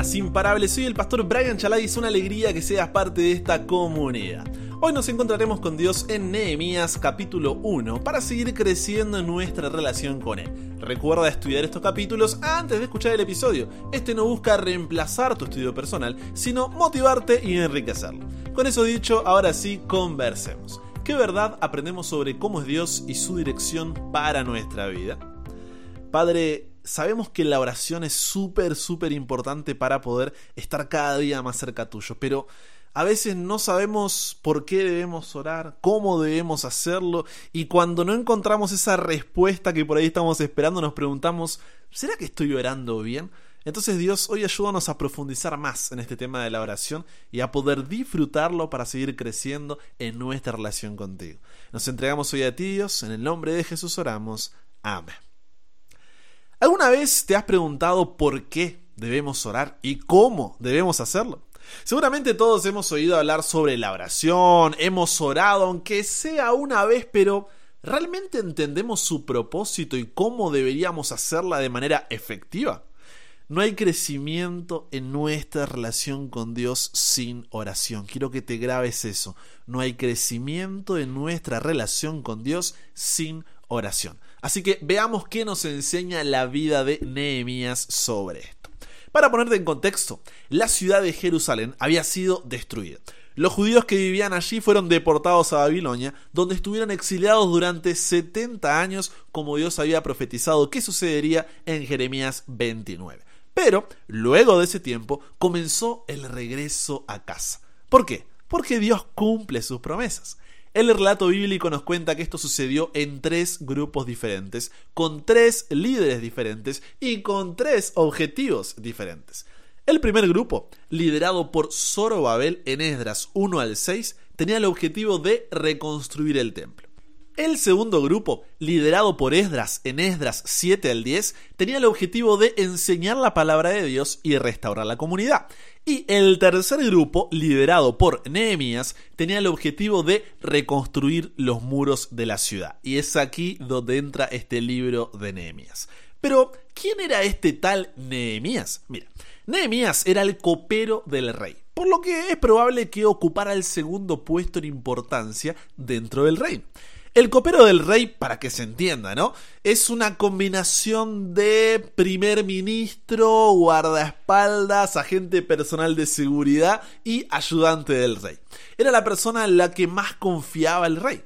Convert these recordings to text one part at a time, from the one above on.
buenas, imparables. Soy el pastor Brian Chalai y es una alegría que seas parte de esta comunidad. Hoy nos encontraremos con Dios en Nehemías capítulo 1 para seguir creciendo en nuestra relación con Él. Recuerda estudiar estos capítulos antes de escuchar el episodio. Este no busca reemplazar tu estudio personal, sino motivarte y enriquecerlo. Con eso dicho, ahora sí, conversemos. ¿Qué verdad aprendemos sobre cómo es Dios y su dirección para nuestra vida? Padre, sabemos que la oración es súper, súper importante para poder estar cada día más cerca tuyo, pero a veces no sabemos por qué debemos orar, cómo debemos hacerlo, y cuando no encontramos esa respuesta que por ahí estamos esperando, nos preguntamos, ¿será que estoy orando bien? Entonces Dios, hoy ayúdanos a profundizar más en este tema de la oración y a poder disfrutarlo para seguir creciendo en nuestra relación contigo. Nos entregamos hoy a ti, Dios, en el nombre de Jesús oramos. Amén. ¿Alguna vez te has preguntado por qué debemos orar y cómo debemos hacerlo? Seguramente todos hemos oído hablar sobre la oración, hemos orado, aunque sea una vez, pero ¿realmente entendemos su propósito y cómo deberíamos hacerla de manera efectiva? No hay crecimiento en nuestra relación con Dios sin oración. Quiero que te grabes eso. No hay crecimiento en nuestra relación con Dios sin oración. Así que veamos qué nos enseña la vida de Nehemías sobre esto. Para ponerte en contexto, la ciudad de Jerusalén había sido destruida. Los judíos que vivían allí fueron deportados a Babilonia, donde estuvieron exiliados durante 70 años, como Dios había profetizado que sucedería en Jeremías 29. Pero, luego de ese tiempo, comenzó el regreso a casa. ¿Por qué? Porque Dios cumple sus promesas. El relato bíblico nos cuenta que esto sucedió en tres grupos diferentes, con tres líderes diferentes y con tres objetivos diferentes. El primer grupo, liderado por Zorobabel en Esdras 1 al 6, tenía el objetivo de reconstruir el templo. El segundo grupo, liderado por Esdras en Esdras 7 al 10, tenía el objetivo de enseñar la palabra de Dios y restaurar la comunidad. Y el tercer grupo, liderado por Nehemías, tenía el objetivo de reconstruir los muros de la ciudad. Y es aquí donde entra este libro de Nehemías. Pero, ¿quién era este tal Nehemías? Mira, Nehemías era el copero del rey, por lo que es probable que ocupara el segundo puesto en importancia dentro del reino. El copero del rey, para que se entienda, ¿no? Es una combinación de primer ministro, guardaespaldas, agente personal de seguridad y ayudante del rey. Era la persona en la que más confiaba el rey.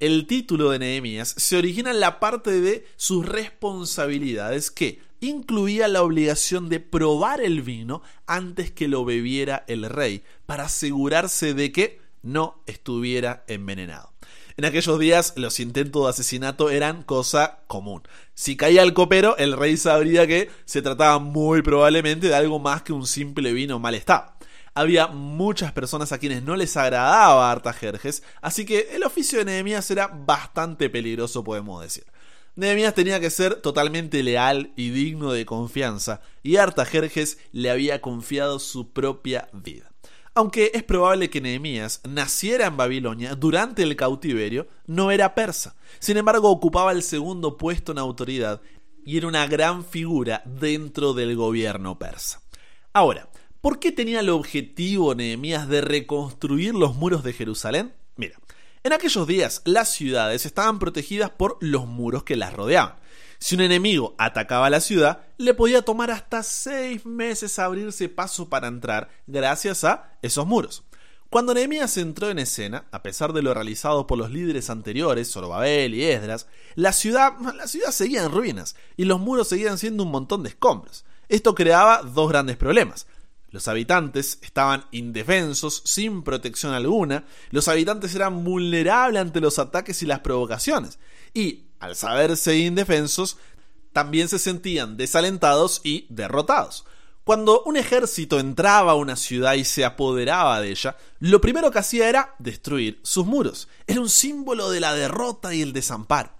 El título de Nehemías se origina en la parte de sus responsabilidades que incluía la obligación de probar el vino antes que lo bebiera el rey, para asegurarse de que no estuviera envenenado. En aquellos días los intentos de asesinato eran cosa común. Si caía el copero, el rey sabría que se trataba muy probablemente de algo más que un simple vino mal estado. Había muchas personas a quienes no les agradaba Artajerjes, así que el oficio de Nehemías era bastante peligroso, podemos decir. Nehemías tenía que ser totalmente leal y digno de confianza, y Artajerjes le había confiado su propia vida. Aunque es probable que Nehemías naciera en Babilonia durante el cautiverio, no era persa. Sin embargo, ocupaba el segundo puesto en autoridad y era una gran figura dentro del gobierno persa. Ahora, ¿por qué tenía el objetivo Nehemías de reconstruir los muros de Jerusalén? Mira, en aquellos días las ciudades estaban protegidas por los muros que las rodeaban. Si un enemigo atacaba la ciudad, le podía tomar hasta seis meses abrirse paso para entrar gracias a esos muros. Cuando Nehemías entró en escena, a pesar de lo realizado por los líderes anteriores, Zorobabel y Esdras, la ciudad, la ciudad seguía en ruinas y los muros seguían siendo un montón de escombros. Esto creaba dos grandes problemas. Los habitantes estaban indefensos, sin protección alguna, los habitantes eran vulnerables ante los ataques y las provocaciones, y al saberse indefensos, también se sentían desalentados y derrotados. Cuando un ejército entraba a una ciudad y se apoderaba de ella, lo primero que hacía era destruir sus muros. Era un símbolo de la derrota y el desamparo.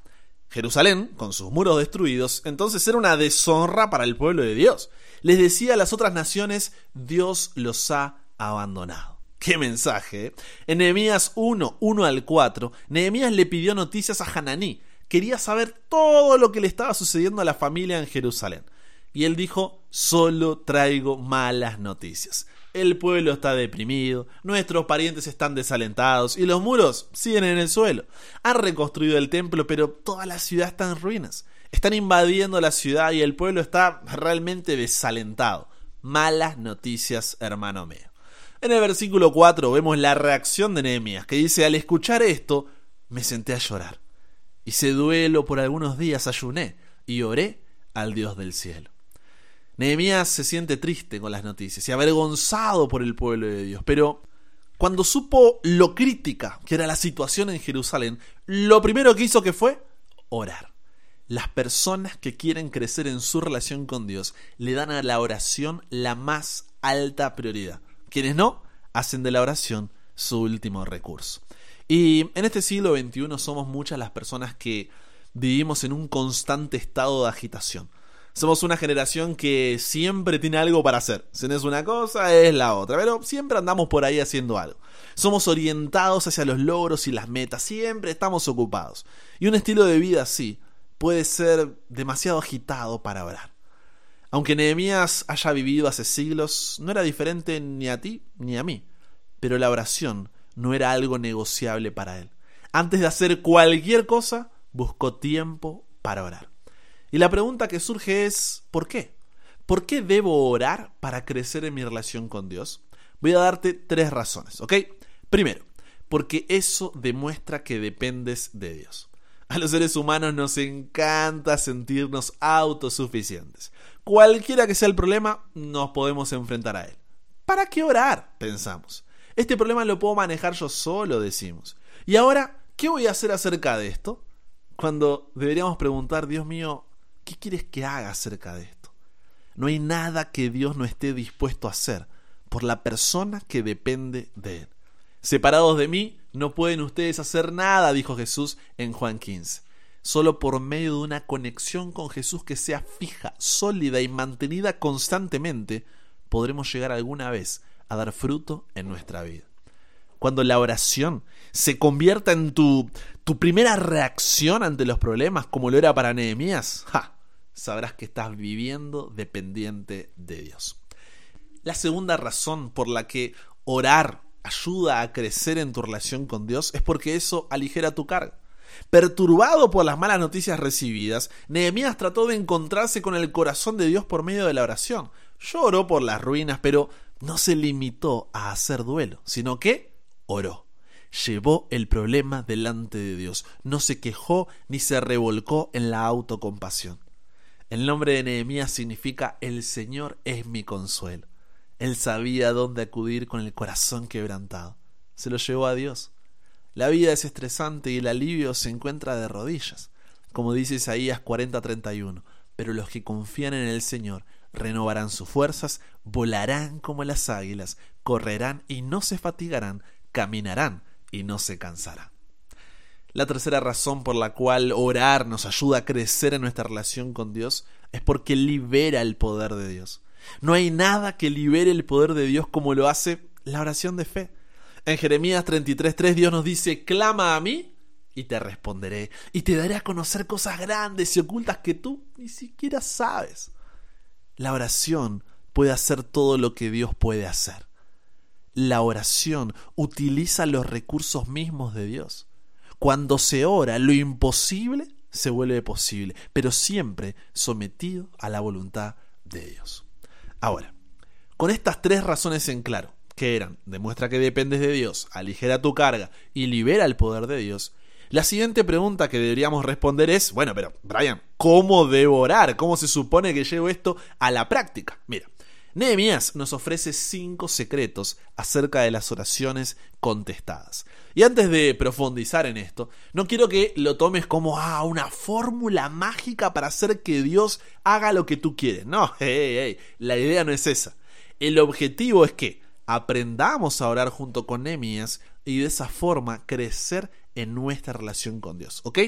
Jerusalén, con sus muros destruidos, entonces era una deshonra para el pueblo de Dios. Les decía a las otras naciones, Dios los ha abandonado. ¡Qué mensaje! ¿eh? En Nehemías 1, 1 al 4, Nehemías le pidió noticias a Hananí, quería saber todo lo que le estaba sucediendo a la familia en Jerusalén. Y él dijo, solo traigo malas noticias. El pueblo está deprimido, nuestros parientes están desalentados y los muros siguen en el suelo. Han reconstruido el templo, pero toda la ciudad está en ruinas. Están invadiendo la ciudad y el pueblo está realmente desalentado. Malas noticias, hermano mío. En el versículo 4 vemos la reacción de Nehemías, que dice, al escuchar esto, me senté a llorar. Hice duelo por algunos días, ayuné y oré al Dios del cielo. Nehemías se siente triste con las noticias y avergonzado por el pueblo de Dios, pero cuando supo lo crítica que era la situación en Jerusalén, lo primero que hizo que fue orar. Las personas que quieren crecer en su relación con Dios le dan a la oración la más alta prioridad. Quienes no, hacen de la oración su último recurso. Y en este siglo XXI somos muchas las personas que vivimos en un constante estado de agitación. Somos una generación que siempre tiene algo para hacer. Si no es una cosa, es la otra. Pero siempre andamos por ahí haciendo algo. Somos orientados hacia los logros y las metas. Siempre estamos ocupados. Y un estilo de vida así puede ser demasiado agitado para orar. Aunque Nehemías haya vivido hace siglos, no era diferente ni a ti ni a mí. Pero la oración no era algo negociable para él. Antes de hacer cualquier cosa, buscó tiempo para orar. Y la pregunta que surge es, ¿por qué? ¿Por qué debo orar para crecer en mi relación con Dios? Voy a darte tres razones, ¿ok? Primero, porque eso demuestra que dependes de Dios. A los seres humanos nos encanta sentirnos autosuficientes. Cualquiera que sea el problema, nos podemos enfrentar a él. ¿Para qué orar? Pensamos. Este problema lo puedo manejar yo solo, decimos. Y ahora, ¿qué voy a hacer acerca de esto? Cuando deberíamos preguntar, Dios mío, ¿qué quieres que haga acerca de esto? No hay nada que Dios no esté dispuesto a hacer por la persona que depende de Él. Separados de mí, no pueden ustedes hacer nada, dijo Jesús en Juan 15. Solo por medio de una conexión con Jesús que sea fija, sólida y mantenida constantemente, podremos llegar alguna vez a dar fruto en nuestra vida. Cuando la oración se convierta en tu, tu primera reacción ante los problemas, como lo era para Nehemías, sabrás que estás viviendo dependiente de Dios. La segunda razón por la que orar ayuda a crecer en tu relación con Dios es porque eso aligera tu carga. Perturbado por las malas noticias recibidas, Nehemías trató de encontrarse con el corazón de Dios por medio de la oración. Lloró por las ruinas, pero no se limitó a hacer duelo, sino que oró. Llevó el problema delante de Dios, no se quejó ni se revolcó en la autocompasión. El nombre de Nehemías significa el Señor es mi consuelo. Él sabía dónde acudir con el corazón quebrantado. Se lo llevó a Dios. La vida es estresante y el alivio se encuentra de rodillas, como dice Isaías 40:31. Pero los que confían en el Señor renovarán sus fuerzas, volarán como las águilas, correrán y no se fatigarán, caminarán y no se cansarán. La tercera razón por la cual orar nos ayuda a crecer en nuestra relación con Dios es porque libera el poder de Dios. No hay nada que libere el poder de Dios como lo hace la oración de fe. En Jeremías 33:3 Dios nos dice, clama a mí y te responderé, y te daré a conocer cosas grandes y ocultas que tú ni siquiera sabes. La oración puede hacer todo lo que Dios puede hacer. La oración utiliza los recursos mismos de Dios. Cuando se ora, lo imposible se vuelve posible, pero siempre sometido a la voluntad de Dios. Ahora, con estas tres razones en claro, que eran demuestra que dependes de Dios, aligera tu carga y libera el poder de Dios, la siguiente pregunta que deberíamos responder es, bueno, pero Brian, ¿cómo debo orar? ¿Cómo se supone que llevo esto a la práctica? Mira, Nehemías nos ofrece cinco secretos acerca de las oraciones contestadas. Y antes de profundizar en esto, no quiero que lo tomes como ah, una fórmula mágica para hacer que Dios haga lo que tú quieres. No, hey, hey, la idea no es esa. El objetivo es que aprendamos a orar junto con Nehemías y de esa forma crecer en nuestra relación con Dios, ¿ok?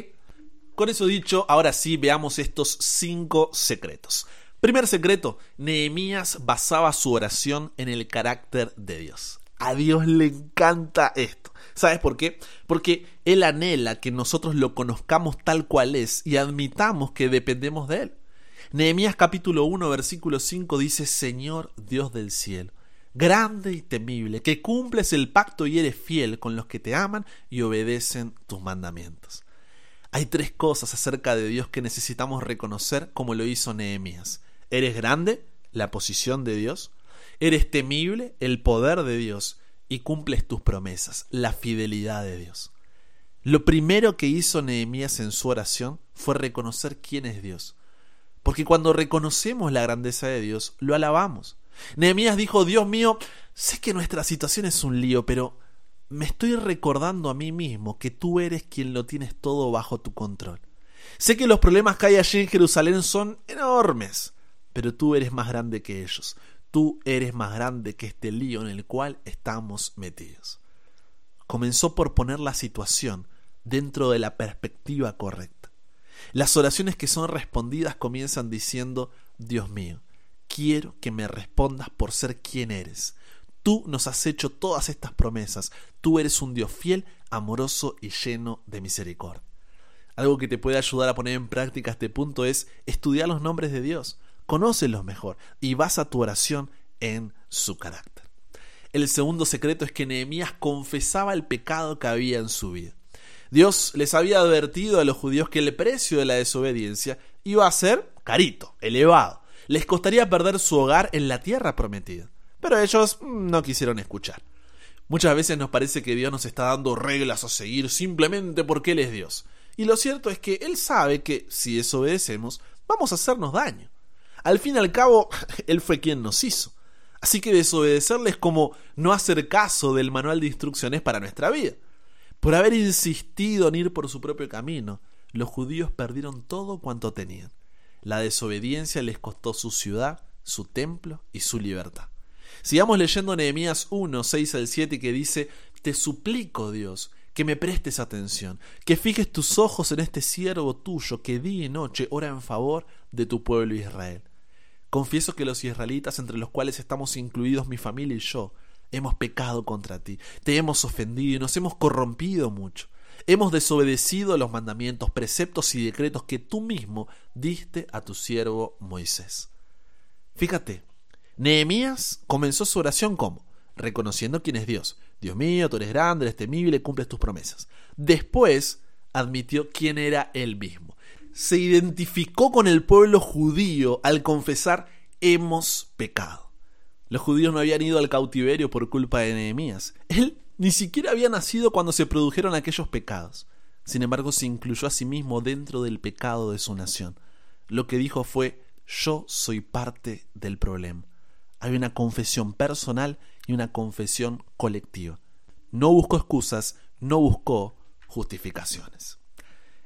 Con eso dicho, ahora sí veamos estos cinco secretos. Primer secreto, Nehemías basaba su oración en el carácter de Dios. A Dios le encanta esto. ¿Sabes por qué? Porque Él anhela que nosotros lo conozcamos tal cual es y admitamos que dependemos de Él. Nehemías capítulo 1 versículo 5 dice, Señor Dios del cielo, grande y temible, que cumples el pacto y eres fiel con los que te aman y obedecen tus mandamientos. Hay tres cosas acerca de Dios que necesitamos reconocer como lo hizo Nehemías. Eres grande, la posición de Dios. Eres temible, el poder de Dios. Y cumples tus promesas, la fidelidad de Dios. Lo primero que hizo Nehemías en su oración fue reconocer quién es Dios. Porque cuando reconocemos la grandeza de Dios, lo alabamos. Nehemías dijo, Dios mío, sé que nuestra situación es un lío, pero me estoy recordando a mí mismo que tú eres quien lo tienes todo bajo tu control. Sé que los problemas que hay allí en Jerusalén son enormes, pero tú eres más grande que ellos. Tú eres más grande que este lío en el cual estamos metidos. Comenzó por poner la situación dentro de la perspectiva correcta. Las oraciones que son respondidas comienzan diciendo, Dios mío, quiero que me respondas por ser quien eres. Tú nos has hecho todas estas promesas. Tú eres un Dios fiel, amoroso y lleno de misericordia. Algo que te puede ayudar a poner en práctica este punto es estudiar los nombres de Dios. Conócelos mejor y basa tu oración en su carácter. El segundo secreto es que Nehemías confesaba el pecado que había en su vida. Dios les había advertido a los judíos que el precio de la desobediencia iba a ser carito, elevado les costaría perder su hogar en la tierra prometida. Pero ellos mm, no quisieron escuchar. Muchas veces nos parece que Dios nos está dando reglas a seguir simplemente porque Él es Dios. Y lo cierto es que Él sabe que si desobedecemos, vamos a hacernos daño. Al fin y al cabo, Él fue quien nos hizo. Así que desobedecerle es como no hacer caso del manual de instrucciones para nuestra vida. Por haber insistido en ir por su propio camino, los judíos perdieron todo cuanto tenían. La desobediencia les costó su ciudad, su templo y su libertad. Sigamos leyendo Nehemías 1, 6 al 7 que dice, Te suplico, Dios, que me prestes atención, que fijes tus ojos en este siervo tuyo que día y noche ora en favor de tu pueblo Israel. Confieso que los israelitas, entre los cuales estamos incluidos mi familia y yo, hemos pecado contra ti, te hemos ofendido y nos hemos corrompido mucho. Hemos desobedecido los mandamientos, preceptos y decretos que tú mismo diste a tu siervo Moisés. Fíjate, Nehemías comenzó su oración como reconociendo quién es Dios. Dios mío, tú eres grande, eres temible, cumples tus promesas. Después admitió quién era él mismo. Se identificó con el pueblo judío al confesar hemos pecado. Los judíos no habían ido al cautiverio por culpa de Nehemías. Él ni siquiera había nacido cuando se produjeron aquellos pecados. Sin embargo, se incluyó a sí mismo dentro del pecado de su nación. Lo que dijo fue, yo soy parte del problema. Hay una confesión personal y una confesión colectiva. No buscó excusas, no buscó justificaciones.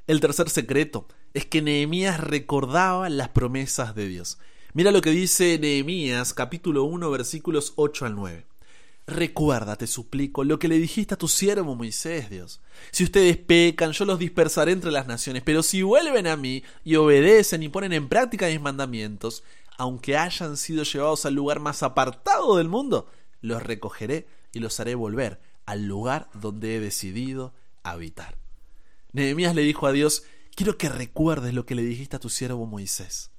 El tercer secreto es que Nehemías recordaba las promesas de Dios. Mira lo que dice Nehemías capítulo 1 versículos 8 al 9. Recuerda, te suplico, lo que le dijiste a tu siervo Moisés, Dios. Si ustedes pecan, yo los dispersaré entre las naciones, pero si vuelven a mí y obedecen y ponen en práctica mis mandamientos, aunque hayan sido llevados al lugar más apartado del mundo, los recogeré y los haré volver al lugar donde he decidido habitar. Nehemías le dijo a Dios, quiero que recuerdes lo que le dijiste a tu siervo Moisés.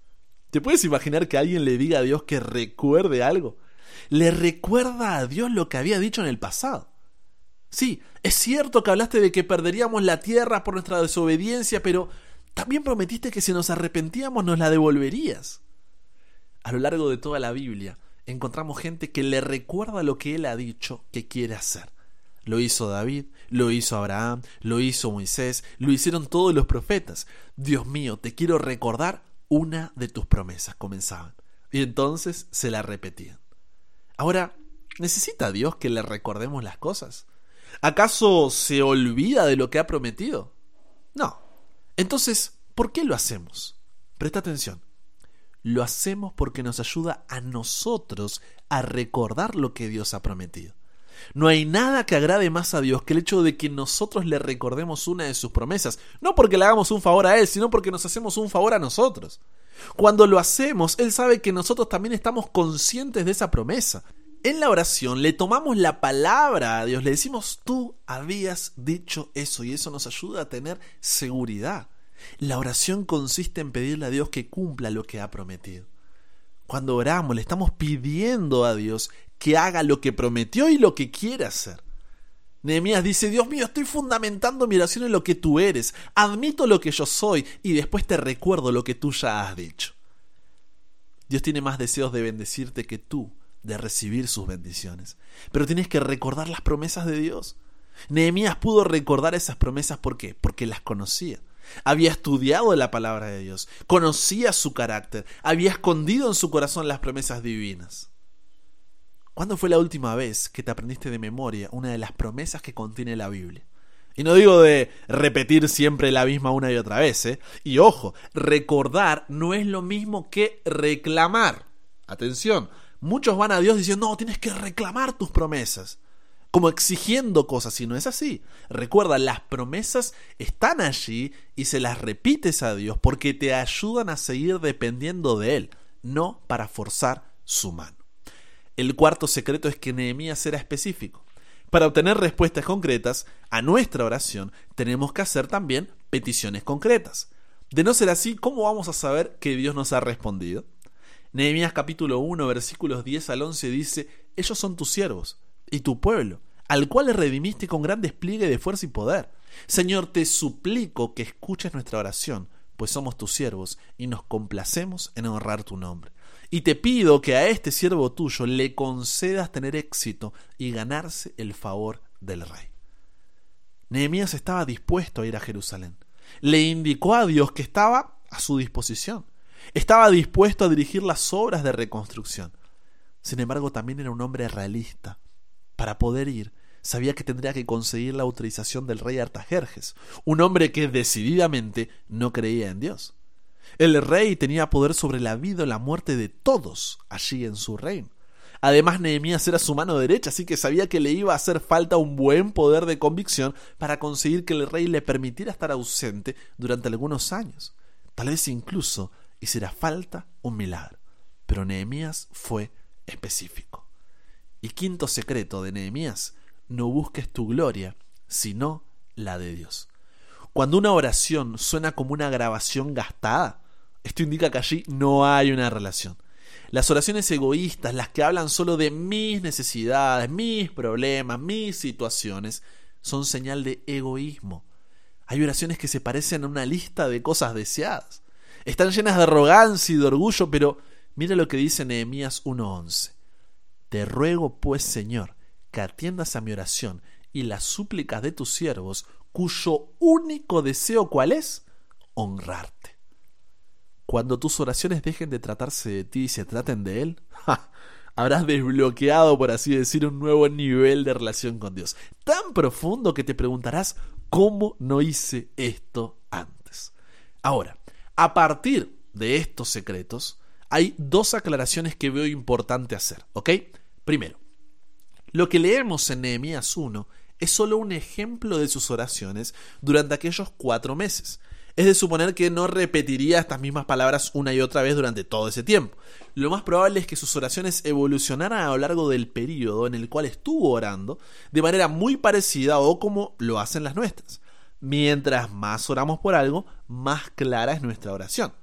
¿Te puedes imaginar que alguien le diga a Dios que recuerde algo? Le recuerda a Dios lo que había dicho en el pasado. Sí, es cierto que hablaste de que perderíamos la tierra por nuestra desobediencia, pero también prometiste que si nos arrepentíamos nos la devolverías. A lo largo de toda la Biblia encontramos gente que le recuerda lo que él ha dicho que quiere hacer. Lo hizo David, lo hizo Abraham, lo hizo Moisés, lo hicieron todos los profetas. Dios mío, te quiero recordar una de tus promesas, comenzaban. Y entonces se la repetían. Ahora, ¿necesita Dios que le recordemos las cosas? ¿Acaso se olvida de lo que ha prometido? No. Entonces, ¿por qué lo hacemos? Presta atención. Lo hacemos porque nos ayuda a nosotros a recordar lo que Dios ha prometido. No hay nada que agrade más a Dios que el hecho de que nosotros le recordemos una de sus promesas, no porque le hagamos un favor a Él, sino porque nos hacemos un favor a nosotros. Cuando lo hacemos, Él sabe que nosotros también estamos conscientes de esa promesa. En la oración le tomamos la palabra a Dios, le decimos, tú habías dicho eso y eso nos ayuda a tener seguridad. La oración consiste en pedirle a Dios que cumpla lo que ha prometido. Cuando oramos, le estamos pidiendo a Dios que haga lo que prometió y lo que quiere hacer. Nehemías dice, Dios mío, estoy fundamentando mi oración en lo que tú eres, admito lo que yo soy y después te recuerdo lo que tú ya has dicho. Dios tiene más deseos de bendecirte que tú de recibir sus bendiciones, pero tienes que recordar las promesas de Dios. Nehemías pudo recordar esas promesas ¿por qué? Porque las conocía. Había estudiado la palabra de Dios, conocía su carácter, había escondido en su corazón las promesas divinas. ¿Cuándo fue la última vez que te aprendiste de memoria una de las promesas que contiene la Biblia? Y no digo de repetir siempre la misma una y otra vez, ¿eh? Y ojo, recordar no es lo mismo que reclamar. Atención, muchos van a Dios diciendo, no, tienes que reclamar tus promesas. Como exigiendo cosas, y no es así. Recuerda, las promesas están allí y se las repites a Dios porque te ayudan a seguir dependiendo de Él, no para forzar su mano. El cuarto secreto es que Nehemías era específico. Para obtener respuestas concretas a nuestra oración, tenemos que hacer también peticiones concretas. De no ser así, ¿cómo vamos a saber que Dios nos ha respondido? Nehemías capítulo 1, versículos 10 al 11 dice, Ellos son tus siervos y tu pueblo, al cual redimiste con gran despliegue de fuerza y poder. Señor, te suplico que escuches nuestra oración, pues somos tus siervos y nos complacemos en honrar tu nombre. Y te pido que a este siervo tuyo le concedas tener éxito y ganarse el favor del rey. Nehemías estaba dispuesto a ir a Jerusalén. Le indicó a Dios que estaba a su disposición. Estaba dispuesto a dirigir las obras de reconstrucción. Sin embargo, también era un hombre realista. Para poder ir, sabía que tendría que conseguir la autorización del rey Artajerjes, un hombre que decididamente no creía en Dios. El rey tenía poder sobre la vida y la muerte de todos allí en su reino. Además, Nehemías era su mano derecha, así que sabía que le iba a hacer falta un buen poder de convicción para conseguir que el rey le permitiera estar ausente durante algunos años. Tal vez incluso hiciera falta un milagro. Pero Nehemías fue específico. Y quinto secreto de Nehemías, no busques tu gloria, sino la de Dios. Cuando una oración suena como una grabación gastada, esto indica que allí no hay una relación. Las oraciones egoístas, las que hablan solo de mis necesidades, mis problemas, mis situaciones, son señal de egoísmo. Hay oraciones que se parecen a una lista de cosas deseadas. Están llenas de arrogancia y de orgullo, pero mira lo que dice Nehemías 1.11. Te ruego, pues, Señor, que atiendas a mi oración y las súplicas de tus siervos, cuyo único deseo cuál es? Honrarte. Cuando tus oraciones dejen de tratarse de ti y se traten de Él, habrás desbloqueado, por así decir, un nuevo nivel de relación con Dios. Tan profundo que te preguntarás, ¿cómo no hice esto antes? Ahora, a partir de estos secretos, hay dos aclaraciones que veo importante hacer, ¿ok? Primero, lo que leemos en Nehemías 1 es solo un ejemplo de sus oraciones durante aquellos cuatro meses. Es de suponer que no repetiría estas mismas palabras una y otra vez durante todo ese tiempo. Lo más probable es que sus oraciones evolucionaran a lo largo del periodo en el cual estuvo orando de manera muy parecida o como lo hacen las nuestras. Mientras más oramos por algo, más clara es nuestra oración.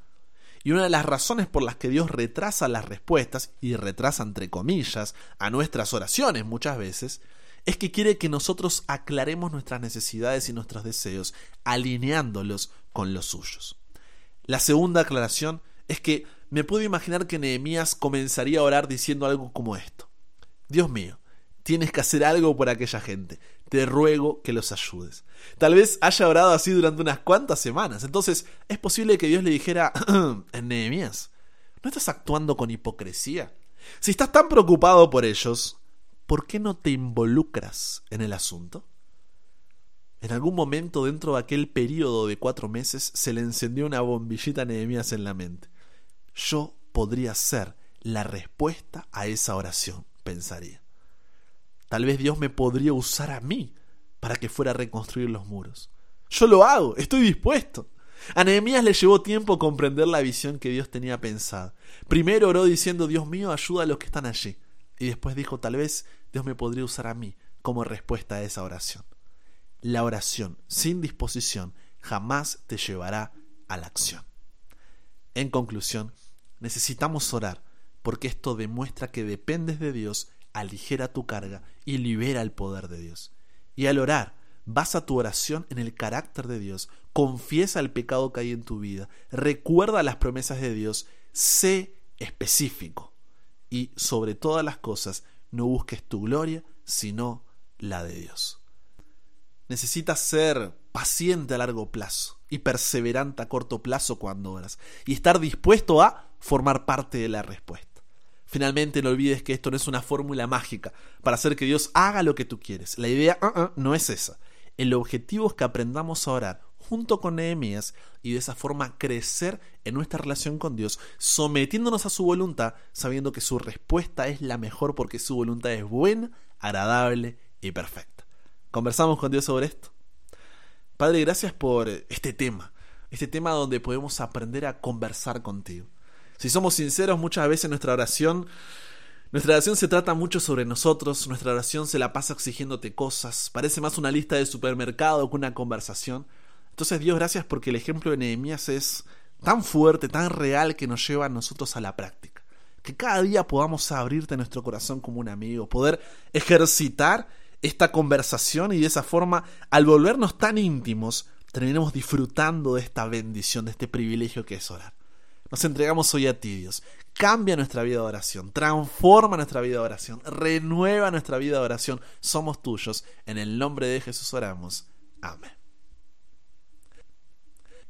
Y una de las razones por las que Dios retrasa las respuestas, y retrasa entre comillas, a nuestras oraciones muchas veces, es que quiere que nosotros aclaremos nuestras necesidades y nuestros deseos, alineándolos con los suyos. La segunda aclaración es que me puedo imaginar que Nehemías comenzaría a orar diciendo algo como esto. Dios mío, tienes que hacer algo por aquella gente. Te ruego que los ayudes. Tal vez haya orado así durante unas cuantas semanas. Entonces, es posible que Dios le dijera, Nehemías, ¿no estás actuando con hipocresía? Si estás tan preocupado por ellos, ¿por qué no te involucras en el asunto? En algún momento dentro de aquel periodo de cuatro meses se le encendió una bombillita a Nehemías en la mente. Yo podría ser la respuesta a esa oración, pensaría. Tal vez Dios me podría usar a mí para que fuera a reconstruir los muros. Yo lo hago, estoy dispuesto. A Nehemías le llevó tiempo comprender la visión que Dios tenía pensada. Primero oró diciendo, Dios mío, ayuda a los que están allí. Y después dijo, tal vez Dios me podría usar a mí como respuesta a esa oración. La oración sin disposición jamás te llevará a la acción. En conclusión, necesitamos orar porque esto demuestra que dependes de Dios, aligera tu carga y libera el poder de Dios. Y al orar, basa tu oración en el carácter de Dios, confiesa el pecado que hay en tu vida, recuerda las promesas de Dios, sé específico y sobre todas las cosas no busques tu gloria, sino la de Dios. Necesitas ser paciente a largo plazo y perseverante a corto plazo cuando oras y estar dispuesto a formar parte de la respuesta. Finalmente, no olvides que esto no es una fórmula mágica para hacer que Dios haga lo que tú quieres. La idea uh, uh, no es esa. El objetivo es que aprendamos a orar junto con Nehemías y de esa forma crecer en nuestra relación con Dios, sometiéndonos a su voluntad, sabiendo que su respuesta es la mejor porque su voluntad es buena, agradable y perfecta. ¿Conversamos con Dios sobre esto? Padre, gracias por este tema, este tema donde podemos aprender a conversar contigo. Si somos sinceros, muchas veces nuestra oración nuestra oración se trata mucho sobre nosotros, nuestra oración se la pasa exigiéndote cosas, parece más una lista de supermercado que una conversación. Entonces Dios, gracias porque el ejemplo de Nehemías es tan fuerte, tan real que nos lleva a nosotros a la práctica. Que cada día podamos abrirte nuestro corazón como un amigo, poder ejercitar esta conversación y de esa forma, al volvernos tan íntimos, terminemos disfrutando de esta bendición, de este privilegio que es orar. Nos entregamos hoy a ti, Dios. Cambia nuestra vida de oración, transforma nuestra vida de oración, renueva nuestra vida de oración. Somos tuyos. En el nombre de Jesús oramos. Amén.